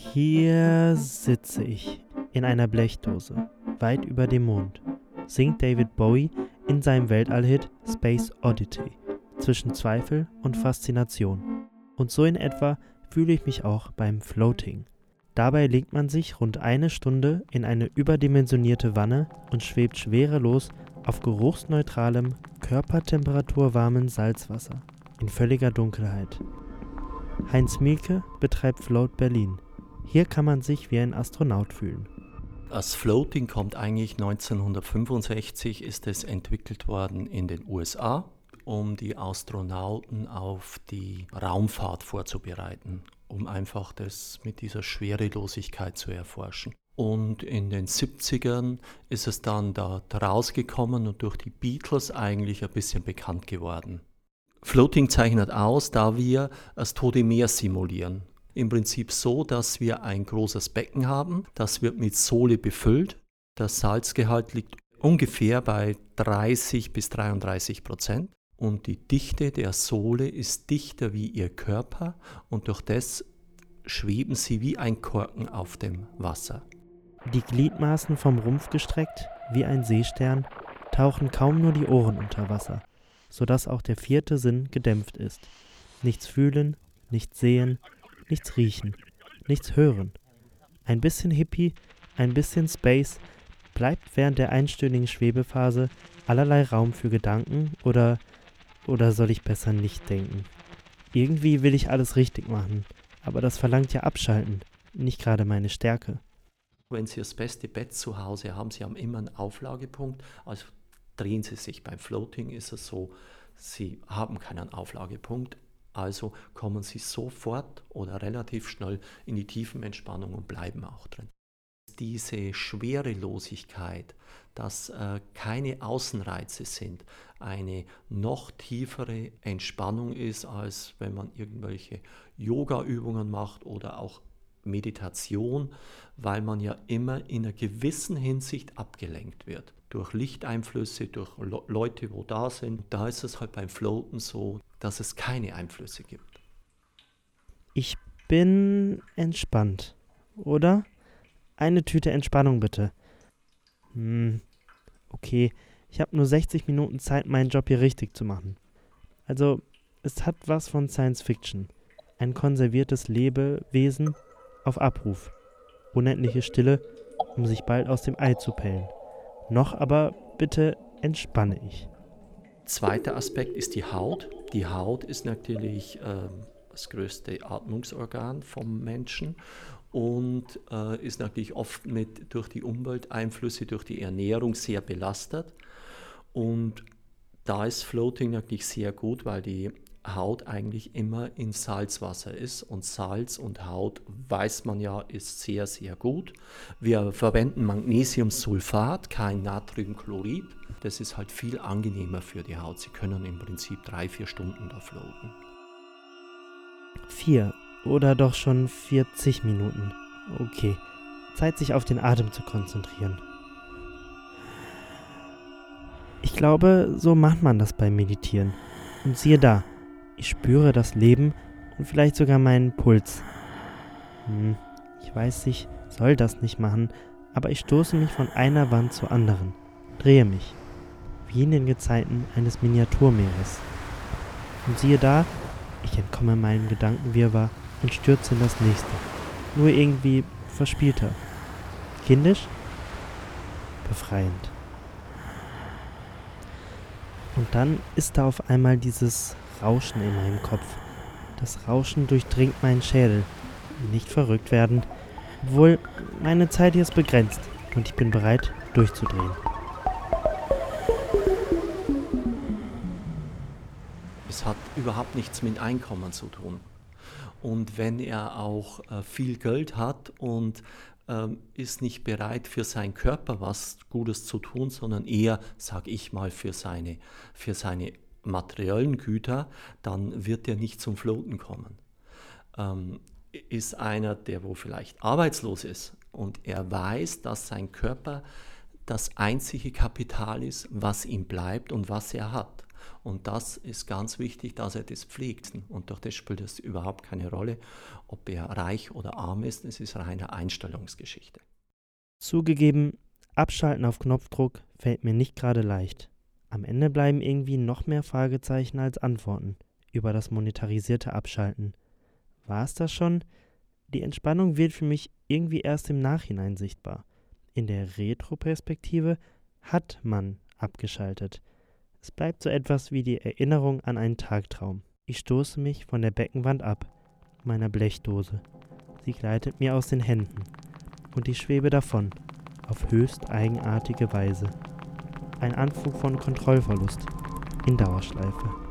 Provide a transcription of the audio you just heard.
Hier sitze ich in einer Blechdose, weit über dem Mond, singt David Bowie in seinem Weltallhit Space Oddity zwischen Zweifel und Faszination. Und so in etwa fühle ich mich auch beim Floating. Dabei legt man sich rund eine Stunde in eine überdimensionierte Wanne und schwebt schwerelos auf geruchsneutralem, körpertemperaturwarmen Salzwasser in völliger Dunkelheit. Heinz Mielke betreibt Float Berlin. Hier kann man sich wie ein Astronaut fühlen. Das Floating kommt eigentlich 1965, ist es entwickelt worden in den USA, um die Astronauten auf die Raumfahrt vorzubereiten, um einfach das mit dieser Schwerelosigkeit zu erforschen. Und in den 70ern ist es dann da rausgekommen und durch die Beatles eigentlich ein bisschen bekannt geworden. Floating zeichnet aus, da wir das Tote Meer simulieren. Im Prinzip so, dass wir ein großes Becken haben, das wird mit Sohle befüllt. Der Salzgehalt liegt ungefähr bei 30 bis 33 Prozent und die Dichte der Sohle ist dichter wie ihr Körper und durch das schweben sie wie ein Korken auf dem Wasser. Die Gliedmaßen vom Rumpf gestreckt, wie ein Seestern, tauchen kaum nur die Ohren unter Wasser sodass auch der vierte Sinn gedämpft ist. Nichts fühlen, nichts sehen, nichts riechen, nichts hören. Ein bisschen Hippie, ein bisschen Space, bleibt während der einstündigen Schwebephase allerlei Raum für Gedanken oder oder soll ich besser nicht denken? Irgendwie will ich alles richtig machen, aber das verlangt ja abschalten, nicht gerade meine Stärke. Wenn Sie das beste Bett zu Hause haben, Sie haben immer einen Auflagepunkt, also drehen Sie sich. Beim Floating ist es so, Sie haben keinen Auflagepunkt, also kommen Sie sofort oder relativ schnell in die Tiefenentspannung und bleiben auch drin. Diese Schwerelosigkeit, dass äh, keine Außenreize sind, eine noch tiefere Entspannung ist, als wenn man irgendwelche Yoga-Übungen macht oder auch Meditation, weil man ja immer in einer gewissen Hinsicht abgelenkt wird durch Lichteinflüsse, durch Leute, wo da sind. Da ist es halt beim Floaten so, dass es keine Einflüsse gibt. Ich bin entspannt, oder? Eine Tüte Entspannung bitte. Hm, okay, ich habe nur 60 Minuten Zeit, meinen Job hier richtig zu machen. Also, es hat was von Science Fiction. Ein konserviertes Lebewesen auf Abruf. Unendliche Stille, um sich bald aus dem Ei zu pellen. Noch aber bitte entspanne ich. Zweiter Aspekt ist die Haut. Die Haut ist natürlich äh, das größte Atmungsorgan vom Menschen und äh, ist natürlich oft mit, durch die Umwelteinflüsse, durch die Ernährung sehr belastet. Und da ist Floating natürlich sehr gut, weil die Haut eigentlich immer in Salzwasser ist und Salz und Haut weiß man ja ist sehr sehr gut. Wir verwenden Magnesiumsulfat, kein Natriumchlorid. Das ist halt viel angenehmer für die Haut. Sie können im Prinzip drei vier Stunden da floaten. Vier oder doch schon 40 Minuten. Okay, Zeit sich auf den Atem zu konzentrieren. Ich glaube, so macht man das beim Meditieren. Und siehe da, ich spüre das Leben und vielleicht sogar meinen Puls. Hm, ich weiß, ich soll das nicht machen, aber ich stoße mich von einer Wand zur anderen, drehe mich, wie in den Gezeiten eines Miniaturmeeres. Und siehe da, ich entkomme meinem Gedankenwirrwarr und stürze in das nächste, nur irgendwie verspielter. Kindisch? Befreiend. Und dann ist da auf einmal dieses Rauschen in meinem Kopf. Das Rauschen durchdringt meinen Schädel. Nicht verrückt werden. Obwohl, meine Zeit hier ist begrenzt und ich bin bereit, durchzudrehen. Es hat überhaupt nichts mit Einkommen zu tun. Und wenn er auch äh, viel Geld hat und ähm, ist nicht bereit, für seinen Körper was Gutes zu tun, sondern eher, sag ich mal, für seine, für seine materiellen Güter, dann wird er nicht zum Floaten kommen. Ähm, ist einer, der wo vielleicht arbeitslos ist und er weiß, dass sein Körper das einzige Kapital ist, was ihm bleibt und was er hat. Und das ist ganz wichtig, dass er das pflegt. Und durch das spielt es überhaupt keine Rolle, ob er reich oder arm ist. Es ist reine Einstellungsgeschichte. Zugegeben, abschalten auf Knopfdruck fällt mir nicht gerade leicht. Am Ende bleiben irgendwie noch mehr Fragezeichen als Antworten über das monetarisierte Abschalten. War es das schon? Die Entspannung wird für mich irgendwie erst im Nachhinein sichtbar. In der Retroperspektive hat man abgeschaltet. Es bleibt so etwas wie die Erinnerung an einen Tagtraum. Ich stoße mich von der Beckenwand ab, meiner Blechdose. Sie gleitet mir aus den Händen und ich schwebe davon, auf höchst eigenartige Weise. Ein Anflug von Kontrollverlust in Dauerschleife.